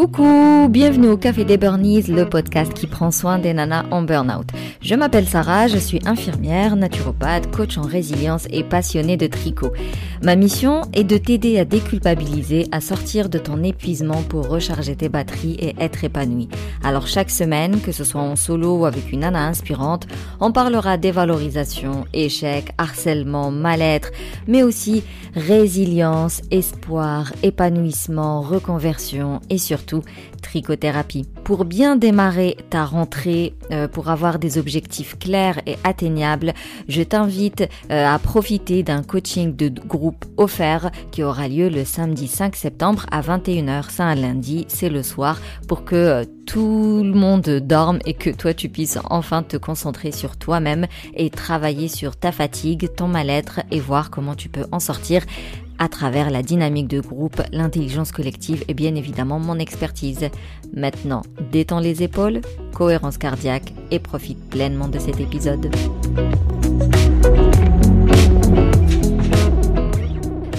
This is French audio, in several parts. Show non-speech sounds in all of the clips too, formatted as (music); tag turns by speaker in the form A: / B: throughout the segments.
A: Coucou, bienvenue au Café des Burnies, le podcast qui prend soin des nanas en burn-out. Je m'appelle Sarah, je suis infirmière, naturopathe, coach en résilience et passionnée de tricot. Ma mission est de t'aider à déculpabiliser, à sortir de ton épuisement pour recharger tes batteries et être épanoui. Alors chaque semaine, que ce soit en solo ou avec une nana inspirante, on parlera dévalorisation, échec, harcèlement, mal-être, mais aussi résilience, espoir, épanouissement, reconversion et surtout trichothérapie. Pour bien démarrer ta rentrée, euh, pour avoir des objectifs clairs et atteignables, je t'invite euh, à profiter d'un coaching de groupe offert qui aura lieu le samedi 5 septembre à 21h. C'est un lundi, c'est le soir, pour que euh, tout le monde dorme et que toi tu puisses enfin te concentrer sur toi-même et travailler sur ta fatigue, ton mal-être et voir comment tu peux en sortir à travers la dynamique de groupe, l'intelligence collective et bien évidemment mon expertise. Maintenant, détends les épaules, cohérence cardiaque et profite pleinement de cet épisode.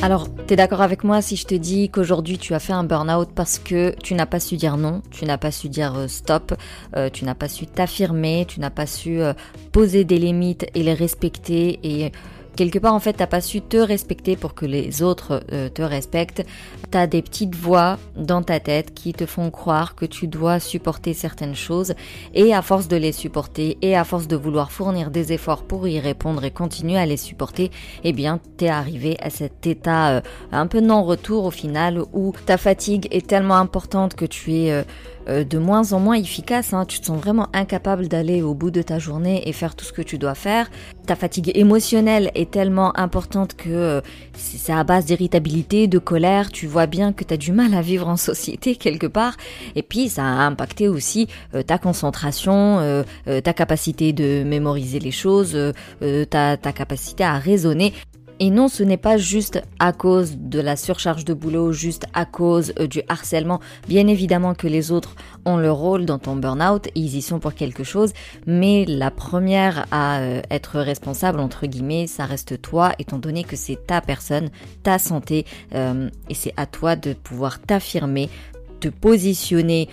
A: Alors, t'es d'accord avec moi si je te dis qu'aujourd'hui tu as fait un burn-out parce que tu n'as pas su dire non, tu n'as pas su dire euh, stop, euh, tu n'as pas su t'affirmer, tu n'as pas su euh, poser des limites et les respecter et quelque part en fait t'as pas su te respecter pour que les autres euh, te respectent. T'as des petites voix dans ta tête qui te font croire que tu dois supporter certaines choses et à force de les supporter et à force de vouloir fournir des efforts pour y répondre et continuer à les supporter, eh bien t'es arrivé à cet état euh, un peu non retour au final où ta fatigue est tellement importante que tu es euh, de moins en moins efficace. Hein. Tu te sens vraiment incapable d'aller au bout de ta journée et faire tout ce que tu dois faire. Ta fatigue émotionnelle est tellement importante que euh, c'est à base d'irritabilité, de colère. Tu vois bien que tu as du mal à vivre en société (laughs) quelque part. Et puis ça a impacté aussi euh, ta concentration, ta capacité de mémoriser les choses, ta, ta capacité à raisonner. Et non, ce n'est pas juste à cause de la surcharge de boulot, juste à cause euh, du harcèlement. Bien évidemment que les autres ont leur rôle dans ton burn-out, ils y sont pour quelque chose, mais la première à euh, être responsable, entre guillemets, ça reste toi, étant donné que c'est ta personne, ta santé, euh, et c'est à toi de pouvoir t'affirmer, te positionner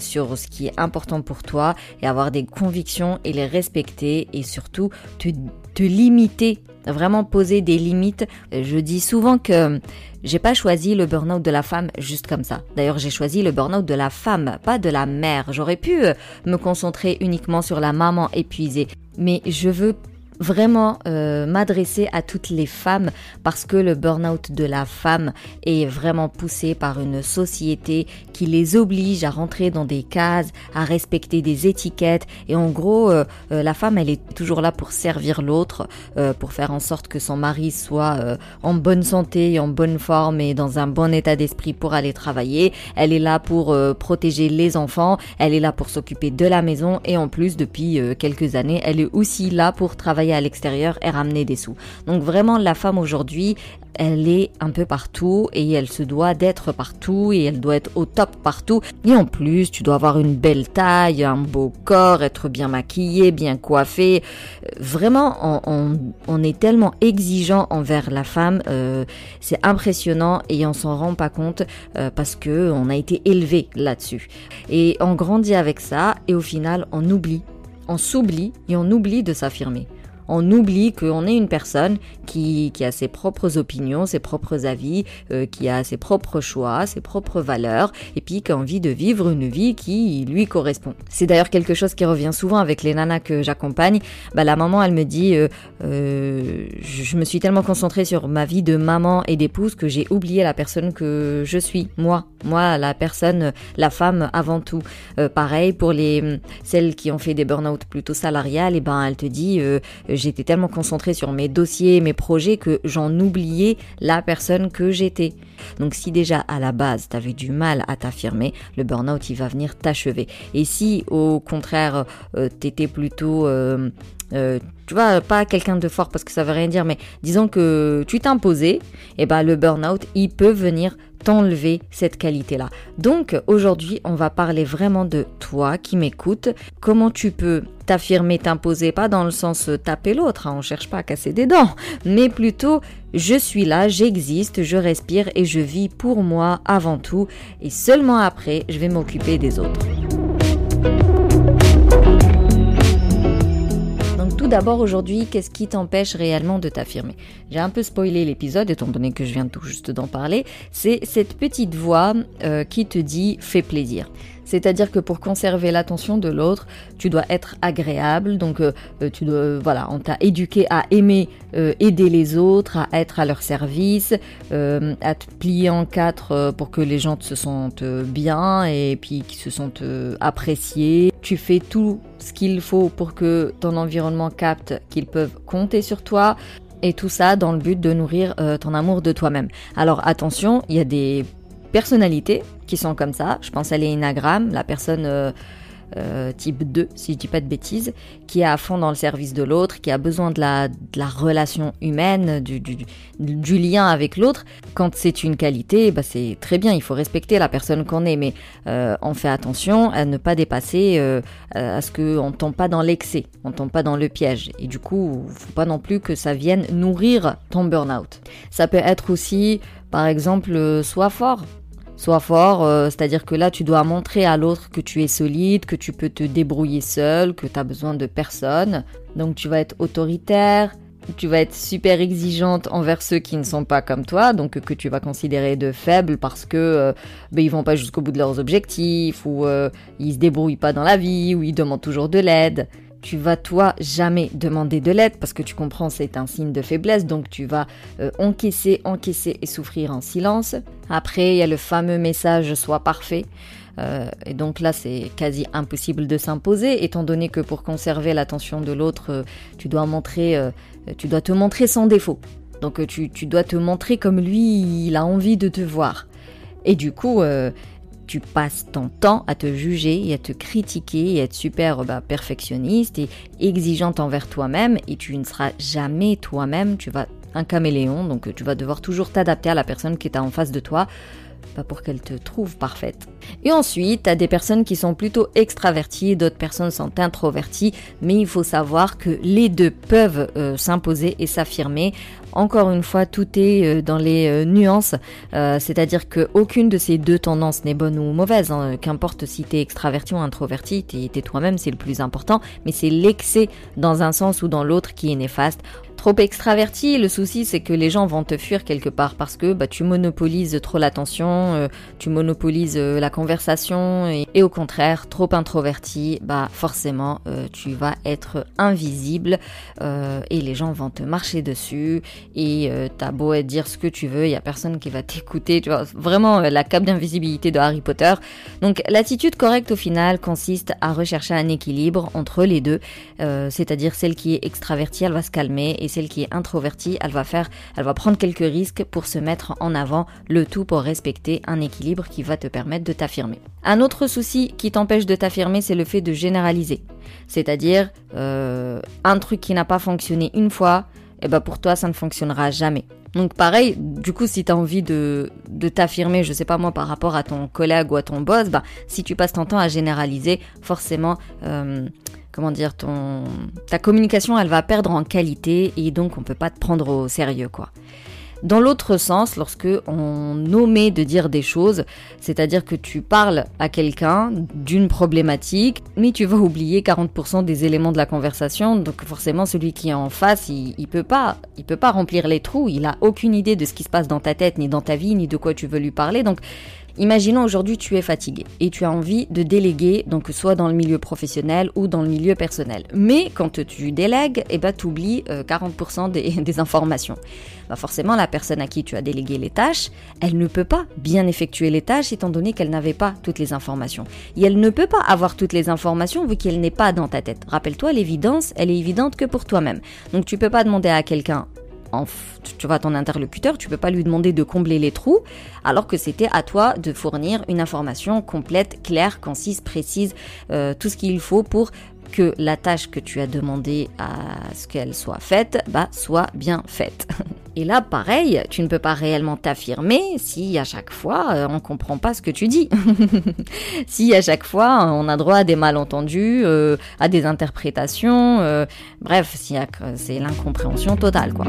A: sur ce qui est important pour toi et avoir des convictions et les respecter et surtout te, te limiter vraiment poser des limites. Je dis souvent que j'ai pas choisi le burn-out de la femme juste comme ça. D'ailleurs, j'ai choisi le burn-out de la femme, pas de la mère. J'aurais pu euh, me concentrer uniquement sur la maman épuisée, mais je veux vraiment euh, m'adresser à toutes les femmes parce que le burn-out de la femme est vraiment poussé par une société qui les oblige à rentrer dans des cases, à respecter des étiquettes. Et en gros euh, euh, la femme elle est toujours là pour servir l'autre, pour faire en sorte que son mari soit en bonne santé, en bonne forme et dans un bon état d'esprit pour aller travailler. Elle est là pour protéger les enfants, elle est là pour s'occuper de la maison. Et en plus depuis quelques années elle est aussi là pour travailler à l'extérieur et ramener des sous. Donc vraiment la femme aujourd'hui, elle est un peu partout et elle se doit d'être partout et elle doit être au top partout. Et en plus, tu dois avoir une belle taille, un beau corps, être bien maquillé, bien coiffé. Vraiment, on, est tellement exigeant envers la femme, euh, c'est impressionnant et on s'en rend pas compte euh, parce que on a été élevé là-dessus. Et on grandit avec ça et au final, on oublie, on s'oublie et on oublie de s'affirmer on oublie qu'on est une personne qui, a ses propres opinions, ses propres avis, euh, qui a ses propres choix, ses propres valeurs, et puis qui a envie de vivre une vie qui lui correspond. C'est d'ailleurs quelque chose qui revient souvent avec les nanas que j'accompagne. Bah, la maman, elle me dit, euh, euh, je me suis tellement concentrée sur ma vie de maman et d'épouse que j'ai oublié la personne que je suis, moi, moi, la personne, la femme avant tout. pareil pour les celles qui ont fait des burn-out plutôt salariales, et ben elle te dit j'étais tellement concentrée sur mes dossiers, mes projets que j'en oubliais la personne que j'étais. Donc si déjà à la base tu avais du mal à t'affirmer, le burn-out il va venir t'achever. Et si au contraire euh, tu étais plutôt euh, euh, tu vois, pas quelqu'un de fort parce que ça veut rien dire, mais disons que tu imposé, et eh ben le burn-out, il peut venir t'enlever cette qualité-là. Donc aujourd'hui, on va parler vraiment de toi qui m'écoutes, comment tu peux t'affirmer, t'imposer, pas dans le sens euh, taper l'autre, hein, on cherche pas à casser des dents, (laughs) mais plutôt je suis là, j'existe, je respire et je vis pour moi avant tout, et seulement après, je vais m'occuper des autres. D'abord aujourd'hui, qu'est-ce qui t'empêche réellement de t'affirmer? J'ai un peu spoilé l'épisode, étant donné que je viens tout juste d'en parler. C'est cette petite voix euh, qui te dit fais plaisir. C'est-à-dire que pour conserver l'attention de l'autre, tu dois être agréable. Donc, euh, euh, tu dois, voilà, on t'a éduqué à aimer aider les autres, à être à leur service, à te plier en quatre pour que les gens se sentent bien et puis qu'ils se sentent appréciés. Tu fais tout ce qu'il faut pour que ton environnement capte qu'ils peuvent compter sur toi. Et tout ça dans le but de nourrir euh, ton amour de toi-même. Alors attention, il y a des personnalités qui sont comme ça. Je pense à l'énagramme, la personne euh, euh, type 2, si je dis pas de bêtises, qui est à fond dans le service de l'autre, qui a besoin de la, relation humaine, du, lien avec l'autre. Quand c'est une qualité, bah c'est très bien, il faut respecter la personne qu'on est, mais euh, on fait attention à ne pas dépasser, à ce qu'on ne tombe pas dans l'excès, on ne tombe pas dans le piège. Et du coup, faut pas non plus que ça vienne nourrir ton burn-out. Ça peut être aussi, par exemple, sois fort, Sois fort, euh, c'est-à-dire que là, tu dois montrer à l'autre que tu es solide, que tu peux te débrouiller seul, que tu as besoin de personne. Donc tu vas être autoritaire, tu vas être super exigeante envers ceux qui ne sont pas comme toi, donc que tu vas considérer de faibles parce que euh, ben, ils vont pas jusqu'au bout de leurs objectifs, ou euh, ils se débrouillent pas dans la vie, ou ils demandent toujours de l'aide tu vas toi jamais demander de l'aide parce que tu comprends c'est un signe de faiblesse donc tu vas euh, encaisser, encaisser et souffrir en silence. Après il y a le fameux message sois parfait. Euh, et donc là, c'est quasi impossible de s'imposer, étant donné que pour conserver l'attention de l'autre, euh, tu dois montrer, tu dois te montrer sans défaut. Donc tu, tu, dois te montrer comme lui, il a envie de te voir. Et du coup, tu passes ton temps à te juger et à te critiquer et être super bah, perfectionniste et exigeante envers toi-même et tu ne seras jamais toi-même, tu vas un caméléon, donc tu vas devoir toujours t'adapter à la personne qui est en face de toi pas pour qu'elle te trouve parfaite. Et ensuite, tu as des personnes qui sont plutôt extraverties, d'autres personnes sont introverties, mais il faut savoir que les deux peuvent euh, s'imposer et s'affirmer. Encore une fois, tout est euh, dans les euh, nuances, c'est-à-dire qu'aucune de ces deux tendances n'est bonne ou mauvaise. Hein. Qu'importe si tu es extraverti ou introverti, tu es toi-même, c'est le plus important, mais c'est l'excès dans un sens ou dans l'autre qui est néfaste. Trop extraverti, le souci c'est que les gens vont te fuir quelque part parce que bah, tu monopolises trop l'attention, euh, tu monopolises euh, la conversation et, au contraire, trop introverti, bah forcément euh, tu vas être invisible et les gens vont te marcher dessus et t'as beau être dire ce que tu veux, il y a personne qui va t'écouter, tu vois, vraiment la cape d'invisibilité de Harry Potter. Donc l'attitude correcte au final consiste à rechercher un équilibre entre les deux, c'est-à-dire celle qui est extravertie, elle va se calmer et celle qui est introvertie, elle va faire, elle va prendre quelques risques pour se mettre en avant, le tout pour respecter un équilibre qui va te permettre de t'affirmer. Un autre souci qui t'empêche de t'affirmer, c'est le fait de généraliser. C'est-à-dire, euh, un truc qui n'a pas fonctionné une fois, et eh ben pour toi, ça ne fonctionnera jamais. Donc pareil, du coup, si tu as envie de, t'affirmer, je sais pas moi, par rapport à ton collègue ou à ton boss, bah, si tu passes ton temps à généraliser, forcément, euh, comment dire, ton, ta communication, elle va perdre en qualité et donc on peut pas te prendre au sérieux, quoi. Dans l'autre sens, lorsque on omet de dire des choses, c'est-à-dire que tu parles à quelqu'un d'une problématique, mais tu vas oublier 40% des éléments de la conversation, donc forcément celui qui est en face, il, il peut pas, il peut pas remplir les trous, il a aucune idée de ce qui se passe dans ta tête, ni dans ta vie, ni de quoi tu veux lui parler, donc Imaginons aujourd'hui tu es fatigué et tu as envie de déléguer, donc soit dans le milieu professionnel ou dans le milieu personnel. Mais quand tu délègues, eh tu oublies 40% des, informations. Bah forcément, la personne à qui tu as délégué les tâches, elle ne peut pas bien effectuer les tâches étant donné qu'elle n'avait pas toutes les informations. Et elle ne peut pas avoir toutes les informations vu qu'elle n'est pas dans ta tête. Rappelle-toi, l'évidence, elle est évidente que pour toi-même. Donc tu peux pas demander à quelqu'un tu vois ton interlocuteur, tu peux pas lui demander de combler les trous, alors que c'était à toi de fournir une information complète, claire, concise, précise, euh, tout ce qu'il faut pour que la tâche que tu as demandé à ce qu'elle soit faite, bah, soit bien faite. (laughs) Et là, pareil, tu ne peux pas réellement t'affirmer si à chaque fois euh, on comprend pas ce que tu dis. (laughs) si à chaque fois on a droit à des malentendus, euh, à des interprétations, euh, bref, si c'est l'incompréhension totale, quoi.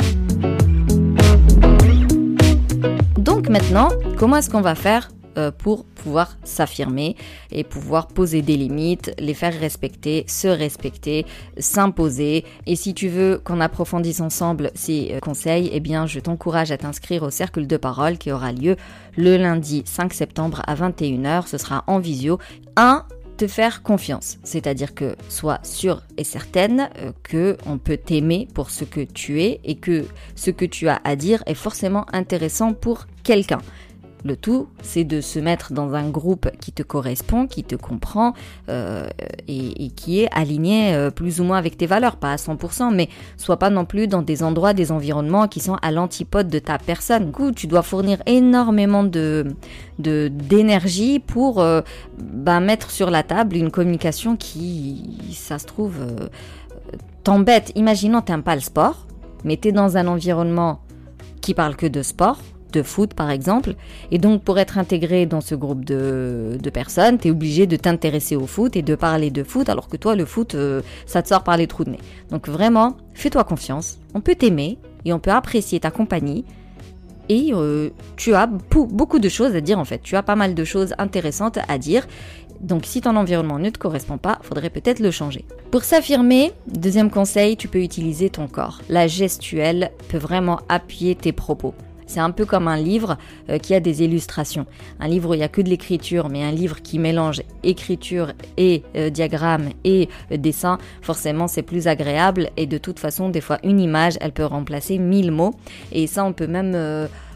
A: Donc maintenant, comment est-ce qu'on va faire euh, pour pouvoir s'affirmer et pouvoir poser des limites, les faire respecter, se respecter, s'imposer. Et si tu veux qu'on approfondisse ensemble ces euh, conseils, eh bien je t'encourage à t'inscrire au cercle de parole qui aura lieu le lundi 5 septembre à 21h. Ce sera en visio. 1 te faire confiance, c'est-à-dire que sois sûre et certaine euh, que on peut t'aimer pour ce que tu es et que ce que tu as à dire est forcément intéressant pour quelqu'un. Le tout, c'est de se mettre dans un groupe qui te correspond, qui te comprend euh, et, qui est aligné euh, plus ou moins avec tes valeurs, pas à 100%, mais sois pas non plus dans des endroits, des environnements qui sont à l'antipode de ta personne. Du coup, tu dois fournir énormément de d'énergie pour euh, bah, mettre sur la table une communication qui, ça se trouve, t'embête. Imaginons, t'aimes pas le sport, mais t'es dans un environnement qui parle que de sport de foot par exemple. Et donc pour être intégré dans ce groupe de, personnes, tu es obligé de t'intéresser au foot et de parler de foot alors que toi le foot, euh, ça te sort par les trous de nez. Donc vraiment, fais-toi confiance, on peut t'aimer et on peut apprécier ta compagnie. Et euh, tu as beaucoup de choses à dire en fait, tu as pas mal de choses intéressantes à dire. Donc si ton environnement ne te correspond pas, faudrait peut-être le changer. Pour s'affirmer, deuxième conseil, tu peux utiliser ton corps. La gestuelle peut vraiment appuyer tes propos. C'est un peu comme un livre euh, qui a des illustrations. Un livre où il n'y a que de l'écriture, mais un livre qui mélange écriture et euh, diagramme et euh, dessin, forcément c'est plus agréable et de toute façon des fois une image elle peut remplacer mille mots et ça on peut même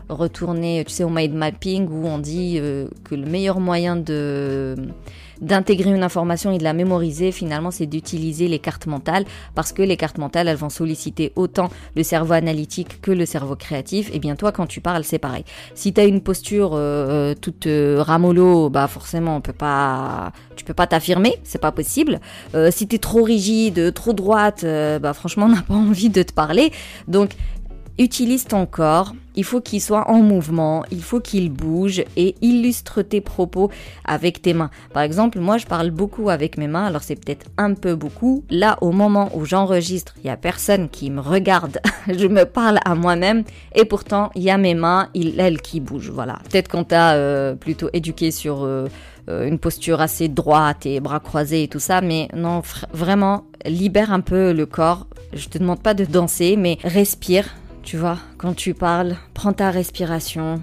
A: retourner, tu sais, au mind mapping où on dit que le meilleur moyen de d'intégrer une information et de la mémoriser, finalement, c'est d'utiliser les cartes mentales parce que les cartes mentales, elles vont solliciter autant le cerveau analytique que le cerveau créatif. Et bien toi, quand tu parles, c'est pareil. Si tu as une posture euh, euh, toute euh, ramolo, bah forcément, on peut pas, tu peux pas t'affirmer, c'est pas possible. si tu es trop rigide, trop droite, bah franchement, on n'a pas (laughs) envie de te parler. Donc Utilise ton corps, il faut qu'il soit en mouvement, il faut qu'il bouge et illustre tes propos avec tes mains. Par exemple, moi je parle beaucoup avec mes mains, alors c'est peut-être un peu beaucoup. Là, au moment où j'enregistre, il y a personne qui me regarde, (laughs) je me parle à moi-même et pourtant il y a mes mains, elles qui bougent. Voilà. Peut-être qu'on t'a euh, plutôt éduqué sur euh, euh, une posture assez droite et bras croisés et tout ça, mais non, vraiment, libère un peu le corps. Je te demande pas de danser, mais respire tu vois, quand tu parles, prends ta respiration,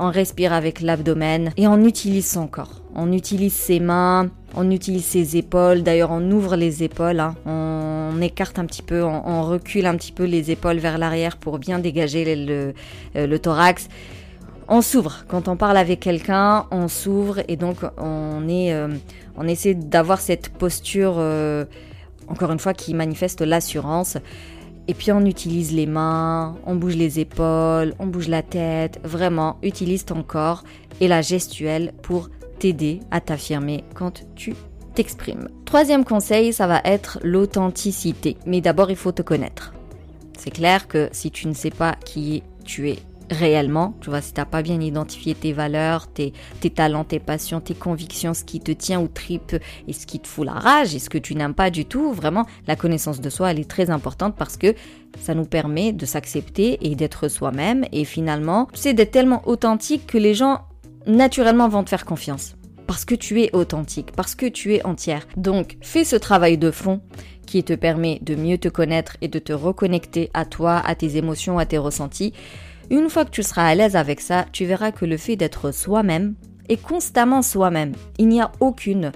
A: on respire avec l'abdomen et on utilise son corps. On utilise ses mains, on utilise ses épaules. D'ailleurs, on ouvre les épaules, hein. on écarte un petit peu, on, recule un petit peu les épaules vers l'arrière pour bien dégager le, euh, thorax. On s'ouvre. Quand on parle avec quelqu'un, on s'ouvre et donc on est, euh, on essaie d'avoir cette posture, euh, encore une fois, qui manifeste l'assurance. Et puis on utilise les mains, on bouge les épaules, on bouge la tête. Vraiment, utilise ton corps et la gestuelle pour t'aider à t'affirmer quand tu t'exprimes. Troisième conseil, ça va être l'authenticité. Mais d'abord, il faut te connaître. C'est clair que si tu ne sais pas qui tu es réellement. Tu vois, si t'as pas bien identifié tes valeurs, tes, talents, tes passions, tes convictions, ce qui te tient ou tripe et ce qui te fout la rage et ce que tu n'aimes pas du tout, vraiment, la connaissance de soi, elle est très importante parce que ça nous permet de s'accepter et d'être soi-même et finalement, sais, d'être tellement authentique que les gens naturellement vont te faire confiance. Parce que tu es authentique, parce que tu es entière. Donc, fais ce travail de fond qui te permet de mieux te connaître et de te reconnecter à toi, à tes émotions, à tes ressentis. Une fois que tu seras à l'aise avec ça, tu verras que le fait d'être soi-même est constamment soi-même. Il n'y a aucune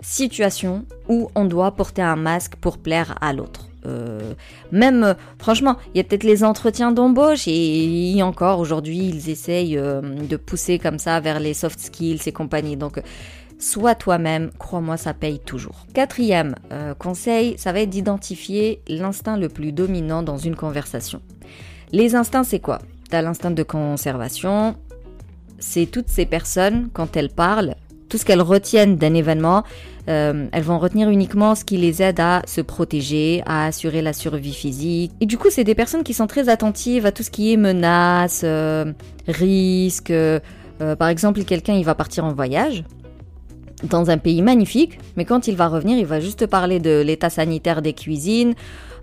A: situation où on doit porter un masque pour plaire à l'autre. Euh, même, franchement, il y a peut-être les entretiens d'embauche et, encore aujourd'hui, ils essayent euh, de pousser comme ça vers les soft skills et compagnie. Donc, sois toi-même, crois-moi, ça paye toujours. Quatrième euh, conseil, ça va être d'identifier l'instinct le plus dominant dans une conversation. Les instincts, c'est quoi? T'as l'instinct de conservation. C'est toutes ces personnes, quand elles parlent, tout ce qu'elles retiennent d'un événement, euh, elles vont retenir uniquement ce qui les aide à se protéger, à assurer la survie physique. Et du coup, c'est des personnes qui sont très attentives à tout ce qui est menaces, euh. Euh, par exemple, quelqu'un, il va partir en voyage dans un pays magnifique, mais quand il va revenir, il va juste parler de l'état sanitaire des cuisines,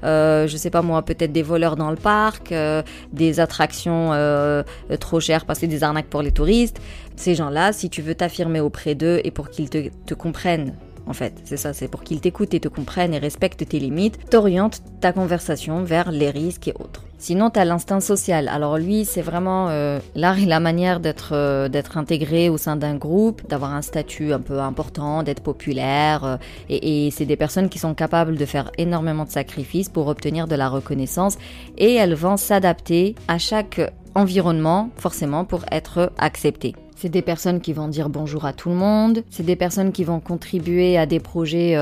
A: euh, je sais pas moi, peut-être des voleurs dans le parc, euh, des attractions euh, trop chères parce que des arnaques pour les touristes. Ces gens-là, si tu veux t'affirmer auprès d'eux et pour qu'ils te comprennent en fait. C'est ça, c'est pour qu'ils t'écoutent et te comprennent et respectent tes limites, t'orientes ta conversation vers les risques et autres. Sinon, tu as l'instinct social. Alors lui, c'est vraiment euh, l'art et la manière d'être euh, d'être intégré au sein d'un groupe, d'avoir un statut un peu important, d'être populaire. Euh, et c'est des personnes qui sont capables de faire énormément de sacrifices pour obtenir de la reconnaissance. Et elles vont s'adapter à chaque environnement, forcément, pour être acceptées. C'est des personnes qui vont dire bonjour à tout le monde. C'est des personnes qui vont contribuer à des projets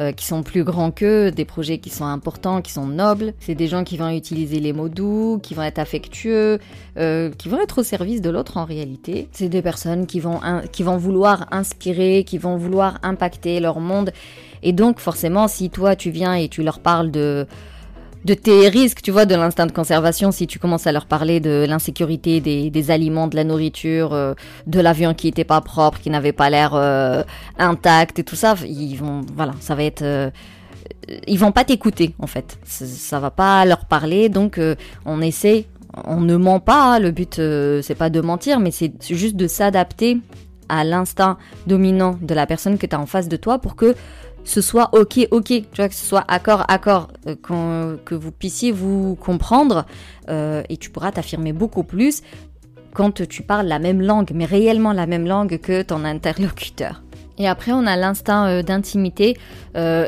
A: euh, qui sont plus grands qu'eux, des projets qui sont importants, qui sont nobles. C'est des gens qui vont utiliser les mots doux, qui vont être affectueux, euh, qui vont être au service de l'autre en réalité. C'est des personnes qui vont, qui vont vouloir inspirer, qui vont vouloir impacter leur monde. Et donc forcément, si toi tu viens et tu leur parles de de tes risques, tu vois, de l'instinct de conservation, si tu commences à leur parler de l'insécurité des, aliments, de la nourriture, euh, de l'avion qui était pas propre, qui n'avait pas l'air euh, intact et tout ça, ils vont, voilà, ça va être, euh, ils vont pas t'écouter en fait, ça, va pas leur parler, donc on essaie, on ne ment pas, le but c'est pas de mentir, mais c'est juste de s'adapter à l'instinct dominant de la personne que tu as en face de toi pour que ce soit ok, ok, tu vois, que ce soit accord, accord, euh, que vous puissiez vous comprendre euh, et tu pourras t'affirmer beaucoup plus quand tu parles la même langue, mais réellement la même langue que ton interlocuteur. Et après, on a l'instinct euh, d'intimité.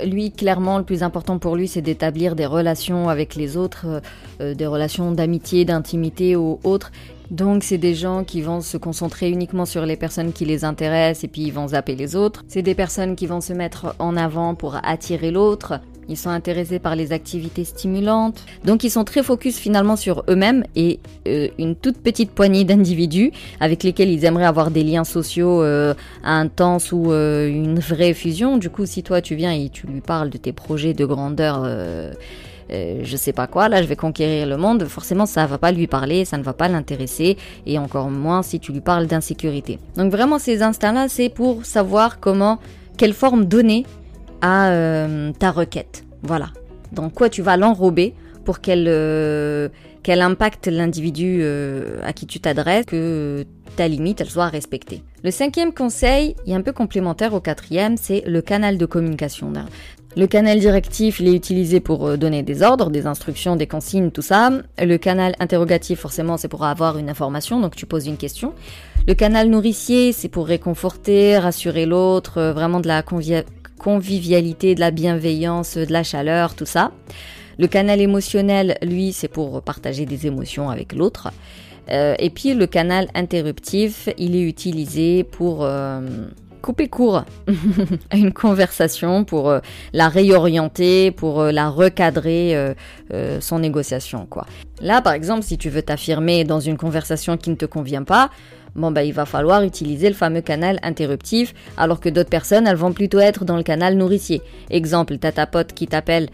A: lui, clairement, le plus important pour lui, c'est d'établir des relations avec les autres, des relations d'amitié, d'intimité ou autres. Donc c'est des gens qui vont se concentrer uniquement sur les personnes qui les intéressent et puis ils vont zapper les autres. C'est des personnes qui vont se mettre en avant pour attirer l'autre. Ils sont intéressés par les activités stimulantes. Donc ils sont très focus finalement sur eux-mêmes et euh, une toute petite poignée d'individus avec lesquels ils aimeraient avoir des liens sociaux euh, intenses ou euh, une vraie fusion. Du coup, si toi tu viens et tu lui parles de tes projets de grandeur euh, je sais pas quoi, là je vais conquérir le monde, forcément ça va pas lui parler, ça ne va pas l'intéresser, et encore moins si tu lui parles d'insécurité. Donc vraiment ces instincts-là, c'est pour savoir comment, quelle forme donner à euh, ta requête. Voilà. Dans quoi tu vas l'enrober pour qu'elle euh, qu'elle impacte l'individu à qui tu t'adresses, que ta limite elle soit respectée. Le cinquième conseil, est un peu complémentaire au quatrième, c'est le canal de communication. Le canal directif, il est utilisé pour euh, donner des ordres, des instructions, des consignes, tout ça. Le canal interrogatif, forcément, c'est pour avoir une information, donc tu poses une question. Le canal nourricier, c'est pour réconforter, rassurer l'autre, euh, vraiment de la convivialité, de la bienveillance, de la chaleur, tout ça. Le canal émotionnel, lui, c'est pour partager des émotions avec l'autre. Euh, et puis le canal interruptif, il est utilisé pour couper court (laughs) à une conversation pour euh, la réorienter, pour euh, la recadrer euh, son négociation quoi. Là par exemple, si tu veux t'affirmer dans une conversation qui ne te convient pas, bon bah il va falloir utiliser le fameux canal interruptif, alors que d'autres personnes elles vont plutôt être dans le canal nourricier. Exemple, t'as ta pote qui t'appelle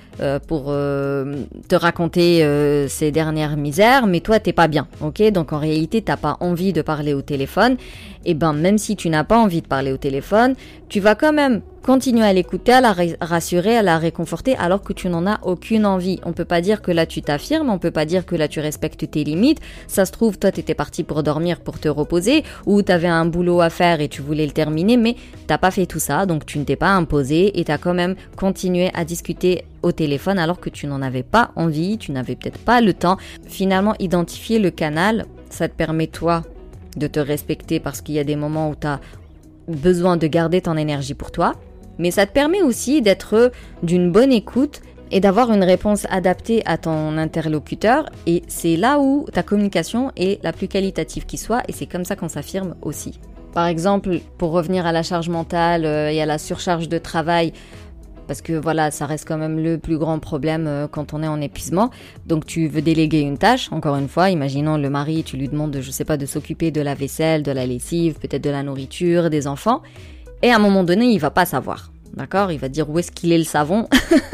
A: pour te raconter ses dernières misères, mais toi t'es pas bien, ok? Donc en réalité t'as pas envie de parler au téléphone, et ben même si tu n'as pas envie de parler au téléphone, tu vas quand même continuer à l'écouter, à la rassurer, à la réconforter alors que tu n'en as aucune envie. On peut pas dire que là tu t'affirmes, on peut pas dire que là tu respectes tes limites. Ça se trouve, toi t'étais parti pour dormir, pour te reposer, ou t'avais un boulot à faire et tu voulais le terminer, mais t'as pas fait tout ça, donc tu ne t'es pas imposé et t'as quand même continué à discuter au téléphone alors que tu n'en avais pas envie, tu n'avais peut-être pas le temps. Finalement, identifier le canal, ça te permet toi de te respecter parce qu'il y a des moments où tu as besoin de garder ton énergie pour toi, mais ça te permet aussi d'être d'une bonne écoute et d'avoir une réponse adaptée à ton interlocuteur. Et c'est là où ta communication est la plus qualitative qui soit, et c'est comme ça qu'on s'affirme aussi. Par exemple, pour revenir à la charge mentale euh, et à la surcharge de travail, parce que voilà, ça reste quand même le plus grand problème euh, quand on est en épuisement. Donc tu veux déléguer une tâche, encore une fois, imaginons le mari, tu lui demandes, je sais pas, de s'occuper de la vaisselle, de la lessive, peut-être de la nourriture, des enfants Et à un moment donné, il va pas savoir. D'accord? Il va dire où est-ce qu'il est le savon,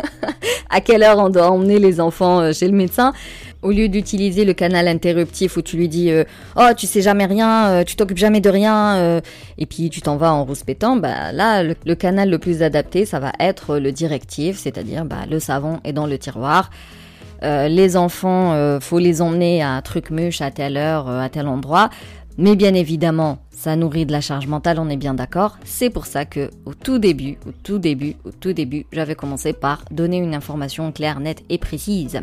A: (laughs) à quelle heure on doit emmener les enfants euh, chez le médecin? Au lieu d'utiliser le canal interruptif où tu lui dis euh, oh tu sais jamais rien, euh, tu t'occupes jamais de rien et puis tu t'en vas en rouspétant, bah là le, canal le plus adapté ça va être le directif, c'est-à-dire bah, le savon est dans le tiroir. les enfants, faut les emmener à Trucmuche à telle heure, à tel endroit. Mais bien évidemment, ça nourrit de la charge mentale, on est bien d'accord. C'est pour ça que au tout début, au tout début, au tout début, j'avais commencé par donner une information claire, nette et précise.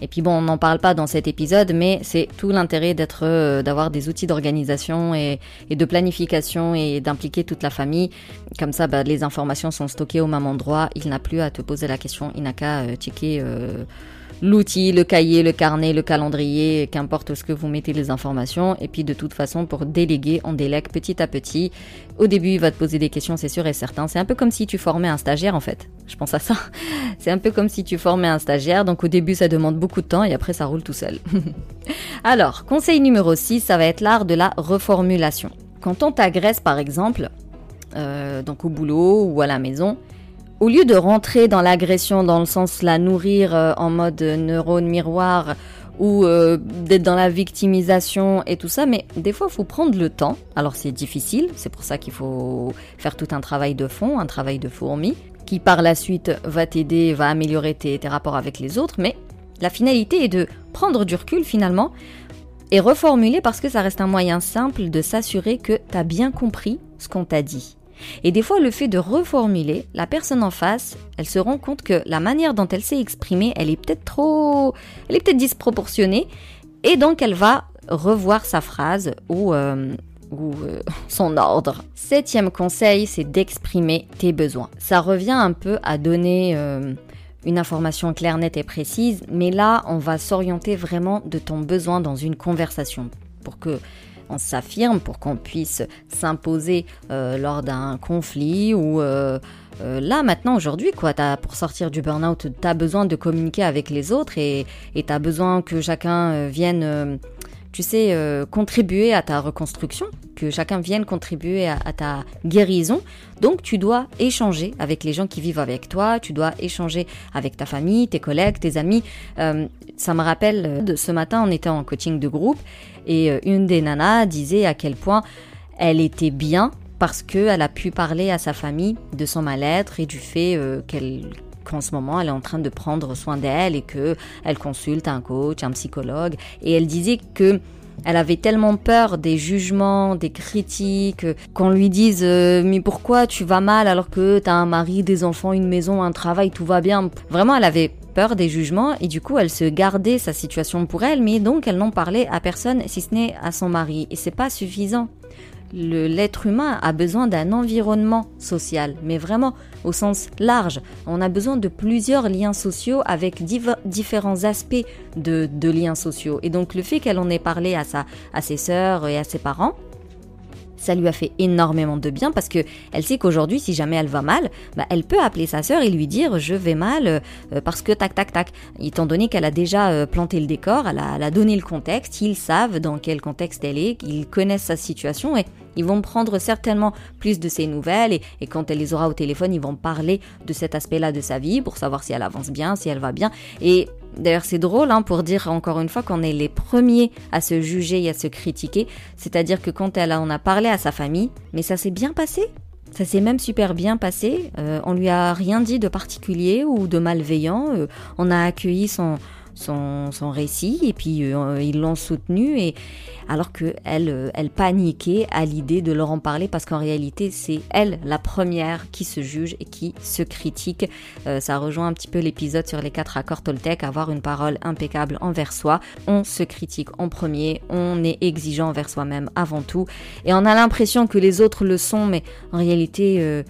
A: Et puis bon, on n'en parle pas dans cet épisode, mais c'est tout l'intérêt d'être, euh, d'avoir des outils d'organisation et, de planification et d'impliquer toute la famille. Comme ça, bah, les informations sont stockées au même endroit. Il n'a plus à te poser la question, il n'a qu'à euh, checker. L'outil, le cahier, le carnet, le calendrier, qu'importe ce que vous mettez les informations. Et puis de toute façon, pour déléguer, on délègue petit à petit. Au début, il va te poser des questions, c'est sûr et certain. C'est un peu comme si tu formais un stagiaire en fait. Je pense à ça. (laughs) C'est un peu comme si tu formais un stagiaire. Donc au début, ça demande beaucoup de temps et après, ça roule tout seul. (laughs) Alors, conseil numéro 6, ça va être l'art de la reformulation. Quand on t'agresse par exemple, euh, donc au boulot ou à la maison, au lieu de rentrer dans l'agression dans le sens la nourrir euh, en mode neurone miroir ou euh, d'être dans la victimisation et tout ça, mais des fois il faut prendre le temps. Alors c'est difficile, c'est pour ça qu'il faut faire tout un travail de fond, un travail de fourmi, qui par la suite va t'aider, va améliorer tes, tes rapports avec les autres, mais la finalité est de prendre du recul finalement et reformuler parce que ça reste un moyen simple de s'assurer que tu as bien compris ce qu'on t'a dit. Et des fois, le fait de reformuler, la personne en face, elle se rend compte que la manière dont elle s'est exprimée, elle est peut-être trop, elle est peut-être disproportionnée, et donc elle va revoir sa phrase ou, euh, euh, (laughs) son ordre. Septième conseil, c'est d'exprimer tes besoins. Ça revient un peu à donner euh, une information claire, nette et précise, mais là, on va s'orienter vraiment de ton besoin dans une conversation pour que on s'affirme pour qu'on puisse s'imposer euh, lors d'un conflit ou euh, euh, là maintenant aujourd'hui quoi as, pour sortir du burn-out tu as besoin de communiquer avec les autres et tu as besoin que chacun vienne tu sais, euh, contribuer à ta reconstruction, que chacun vienne contribuer à, ta guérison. Donc tu dois échanger avec les gens qui vivent avec toi, tu dois échanger avec ta famille, tes collègues, tes amis. Euh, ça me rappelle, euh, de ce matin, on était en coaching de groupe et une des nanas disait à quel point elle était bien parce qu'elle a pu parler à sa famille de son mal-être et du fait qu'elle qu'en ce moment elle est en train de prendre soin d'elle et que elle consulte un coach, un psychologue. Et elle disait que elle avait tellement peur des jugements, des critiques, qu'on lui dise euh, mais pourquoi tu vas mal alors que t'as un mari, des enfants, une maison, un travail, tout va bien? Vraiment, elle avait peur des jugements et du coup elle se gardait sa situation pour elle, mais donc elle n'en parlait à personne si ce n'est à son mari. Et c'est pas suffisant l'être humain a besoin d'un environnement social, mais vraiment au sens large. On a besoin de plusieurs liens sociaux avec différents aspects de, liens sociaux. Et donc le fait qu'elle en ait parlé à, sa, à ses sœurs et à ses parents, ça lui a fait énormément de bien parce que elle sait qu'aujourd'hui, si jamais elle va mal, bah, elle peut appeler sa sœur et lui dire je vais mal euh, parce que tac tac tac. Étant donné qu'elle a déjà euh, planté le décor, elle a, elle a, donné le contexte, ils savent dans quel contexte elle est, ils connaissent sa situation et ils vont prendre certainement plus de ses nouvelles et, et quand elle les aura au téléphone, ils vont parler de cet aspect-là de sa vie pour savoir si elle avance bien, si elle va bien. Et D'ailleurs, c'est drôle hein, pour dire encore une fois qu'on est les premiers à se juger et à se critiquer. C'est-à-dire que quand elle en a parlé à sa famille, mais ça s'est bien passé. Ça s'est même super bien passé. Euh, on lui a rien dit de particulier ou de malveillant. Euh, on a accueilli son, son, récit et puis euh, ils l'ont soutenu et alors que elle, euh, elle paniquait à l'idée de leur en parler parce qu'en réalité c'est elle la première qui se juge et qui se critique. Euh, ça rejoint un petit peu l'épisode sur les quatre accords Toltec, avoir une parole impeccable envers soi. On se critique en premier, on est exigeant envers soi-même avant tout et on a l'impression que les autres le sont mais en réalité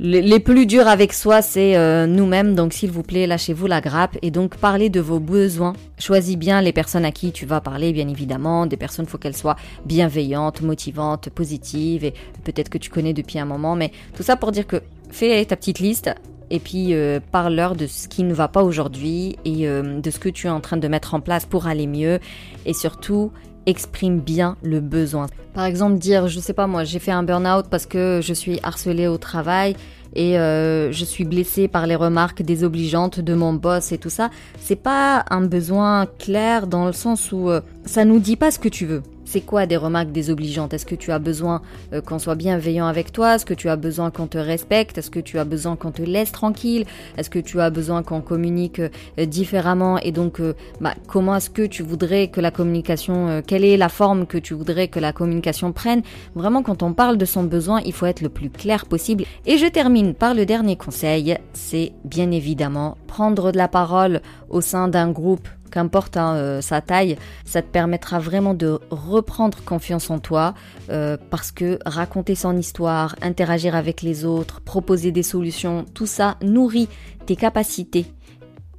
A: les plus durs avec soi, c'est euh, nous-mêmes, donc s'il vous plaît, lâchez-vous la grappe et donc parlez de vos besoins. Choisis bien les personnes à qui tu vas parler, bien évidemment. Des personnes, faut qu'elles soient bienveillantes, motivantes, positives et peut-être que tu connais depuis un moment, mais tout ça pour dire que fais ta petite liste et puis euh, parle-leur de ce qui ne va pas aujourd'hui et euh, de ce que tu es en train de mettre en place pour aller mieux et surtout exprime bien le besoin. Par exemple, dire, je sais pas moi, j'ai fait un burn-out parce que je suis harcelée au travail et euh, je suis blessée par les remarques désobligeantes de mon boss et tout ça. C'est pas un besoin clair dans le sens où euh, ça nous dit pas ce que tu veux. C'est quoi des remarques désobligeantes? Est-ce que tu as besoin euh, qu'on soit bienveillant avec toi? Est-ce que tu as besoin qu'on te respecte? Est-ce que tu as besoin qu'on te laisse tranquille? Est-ce que tu as besoin qu'on communique euh, différemment? Et donc, euh, bah, comment est-ce que tu voudrais que la communication, quelle est la forme que tu voudrais que la communication prenne? Vraiment, quand on parle de son besoin, il faut être le plus clair possible. Et je termine par le dernier conseil, c'est bien évidemment prendre de la parole au sein d'un groupe qu'importe hein, euh, sa taille, ça te permettra vraiment de reprendre confiance en toi euh, parce que raconter son histoire, interagir avec les autres, proposer des solutions, tout ça nourrit tes capacités.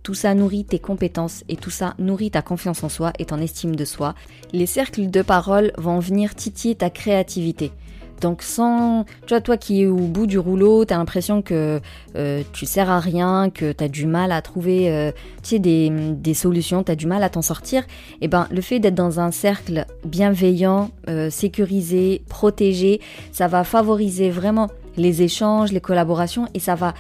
A: Tout ça nourrit tes compétences et tout ça nourrit ta confiance en soi et ton estime de soi. Les cercles de parole vont venir titiller ta créativité. Donc sans, tu vois, toi qui es au bout du rouleau, t'as l'impression que euh, tu sers à rien, que t'as du mal à trouver, euh, des, des solutions, t'as du mal à t'en sortir. Et eh ben, le fait d'être dans un cercle bienveillant, euh, sécurisé, protégé, ça va favoriser vraiment les échanges, les collaborations et ça va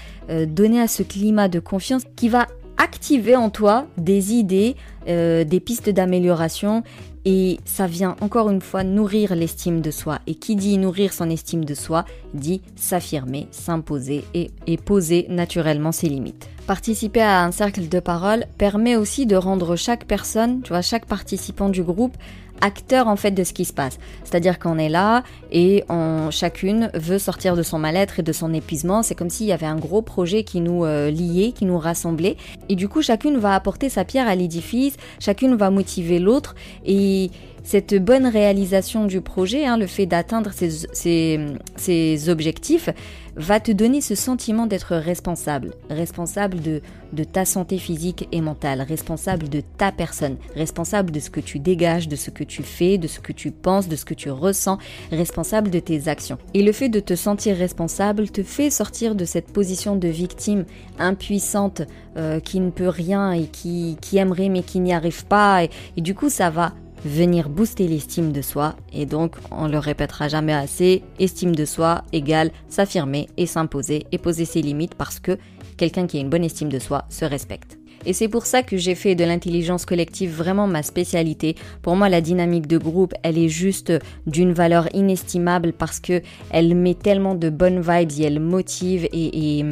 A: donner à ce climat de confiance qui va activer en toi des idées, des pistes d'amélioration et ça vient encore une fois nourrir l'estime de soi. Et qui dit nourrir son estime de soi, dit s'affirmer, s'imposer et, poser naturellement ses limites. Participer à un cercle de parole permet aussi de rendre chaque personne, tu vois, chaque participant du groupe acteur en fait de ce qui se passe. C'est-à-dire qu'on est là et on, chacune veut sortir de son mal-être et de son épuisement. C'est comme s'il y avait un gros projet qui nous euh, liait, qui nous rassemblait. Et du coup, chacune va apporter sa pierre à l'édifice, chacune va motiver l'autre et cette bonne réalisation du projet, hein, le fait d'atteindre ses, objectifs, va te donner ce sentiment d'être responsable, responsable de, ta santé physique et mentale, responsable de ta personne, responsable de ce que tu dégages, de ce que tu fais, de ce que tu penses, de ce que tu ressens, responsable de tes actions. Et le fait de te sentir responsable te fait sortir de cette position de victime impuissante euh, qui ne peut rien et qui aimerait mais qui n'y arrive pas. et du coup, ça va venir booster l'estime de soi et donc on le répétera jamais assez, estime de soi égale s'affirmer et s'imposer et poser ses limites parce que quelqu'un qui a une bonne estime de soi se respecte. Et c'est pour ça que j'ai fait de l'intelligence collective vraiment ma spécialité. Pour moi, la dynamique de groupe, elle est juste d'une valeur inestimable parce que elle met tellement de bonnes vibes et elle motive et,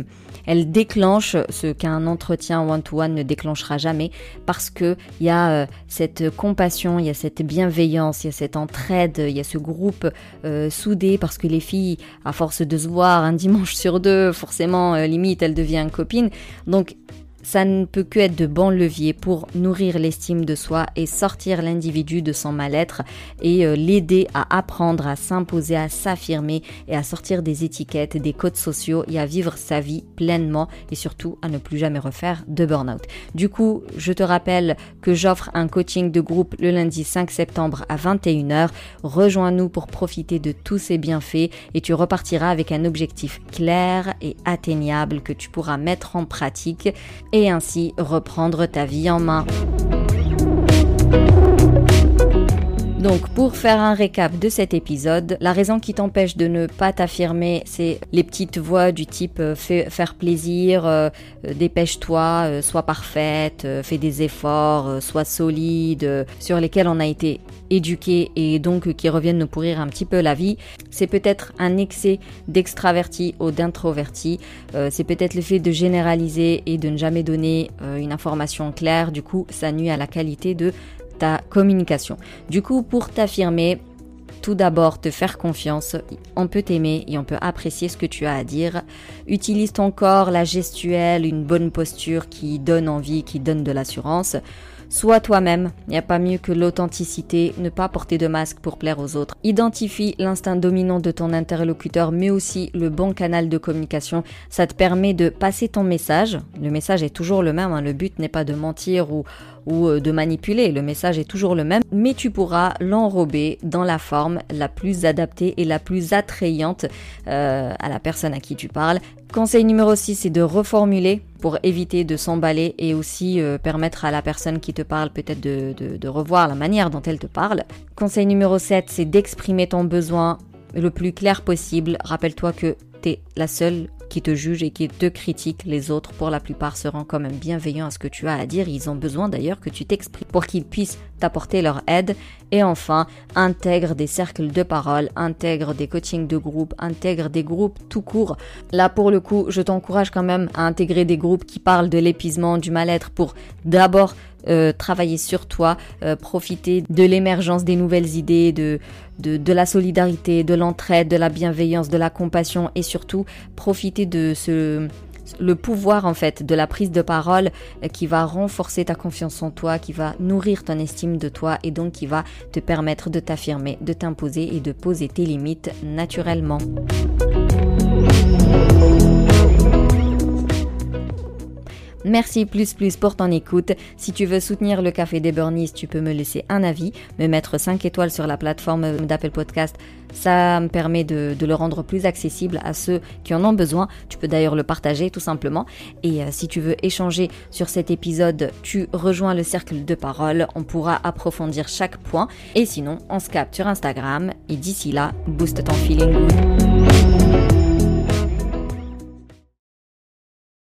A: elle déclenche ce qu'un entretien one-to-one ne déclenchera jamais parce que il y a euh, cette compassion, il y a cette bienveillance, il y a cette entraide, il y a ce groupe euh, soudé parce que les filles, à force de se voir un dimanche sur deux, forcément, euh, limite, elles deviennent copines. Donc, ça ne peut que être de bons leviers pour nourrir l'estime de soi et sortir l'individu de son mal-être et euh, l'aider à apprendre à s'imposer, à s'affirmer et à sortir des étiquettes, des codes sociaux et à vivre sa vie pleinement et surtout à ne plus jamais refaire de burn-out. Du coup, je te rappelle que j'offre un coaching de groupe le lundi 5 septembre à 21h. Rejoins-nous pour profiter de tous ces bienfaits et tu repartiras avec un objectif clair et atteignable que tu pourras mettre en pratique ainsi reprendre ta vie en main. Donc pour faire un récap de cet épisode, la raison qui t'empêche de ne pas t'affirmer, c'est les petites voix du type euh, faire plaisir, euh, euh, dépêche-toi, sois parfaite, fais des efforts, sois solide, sur lesquels on a été éduqué et donc qui reviennent nous pourrir un petit peu la vie. C'est peut-être un excès d'extraverti ou d'introverti. c'est peut-être le fait de généraliser et de ne jamais donner une information claire. Du coup, ça nuit à la qualité de ta communication. Du coup, pour t'affirmer, tout d'abord te faire confiance, on peut t'aimer et on peut apprécier ce que tu as à dire. Utilise ton corps, la gestuelle, une bonne posture qui donne envie, qui donne de l'assurance. Sois toi-même, il n'y a pas mieux que l'authenticité, ne pas porter de masque pour plaire aux autres. Identifie l'instinct dominant de ton interlocuteur, mais aussi le bon canal de communication. Ça te permet de passer ton message. Le message est toujours le même, hein. le but n'est pas de mentir ou, euh, de manipuler. Le message est toujours le même, mais tu pourras l'enrober dans la forme la plus adaptée et la plus attrayante euh, à la personne à qui tu parles. Conseil numéro 6, c'est de reformuler pour éviter de s'emballer et aussi euh, permettre à la personne qui te parle peut-être de, revoir la manière dont elle te parle. Conseil numéro 7, c'est d'exprimer ton besoin le plus clair possible. Rappelle-toi que tu es la seule qui te juge et qui te critique. Les autres, pour la plupart, seront quand même bienveillants à ce que tu as à dire. Ils ont besoin d'ailleurs que tu t'exprimes pour qu'ils puissent t'apporter leur aide. Et enfin, intègre des cercles de parole, intègre des coachings de groupe, intègre des groupes tout court. Là, pour le coup, je t'encourage quand même à intégrer des groupes qui parlent de l'épuisement, du mal-être pour d'abord euh, travailler sur toi, euh, profiter de l'émergence des nouvelles idées, de, de, la solidarité, de l'entraide, de la bienveillance, de la compassion et surtout profiter de ce le pouvoir en fait de la prise de parole euh, qui va renforcer ta confiance en toi, qui va nourrir ton estime de toi et donc qui va te permettre de t'affirmer, de t'imposer et de poser tes limites naturellement. Merci plus plus pour ton écoute. Si tu veux soutenir le Café des Burnies, tu peux me laisser un avis, me mettre 5 étoiles sur la plateforme d'Apple Podcast. Ça me permet de, le rendre plus accessible à ceux qui en ont besoin. Tu peux d'ailleurs le partager tout simplement. Et euh, si tu veux échanger sur cet épisode, tu rejoins le cercle de parole. On pourra approfondir chaque point. Et sinon, on se capte sur Instagram. Et d'ici là, booste ton feeling.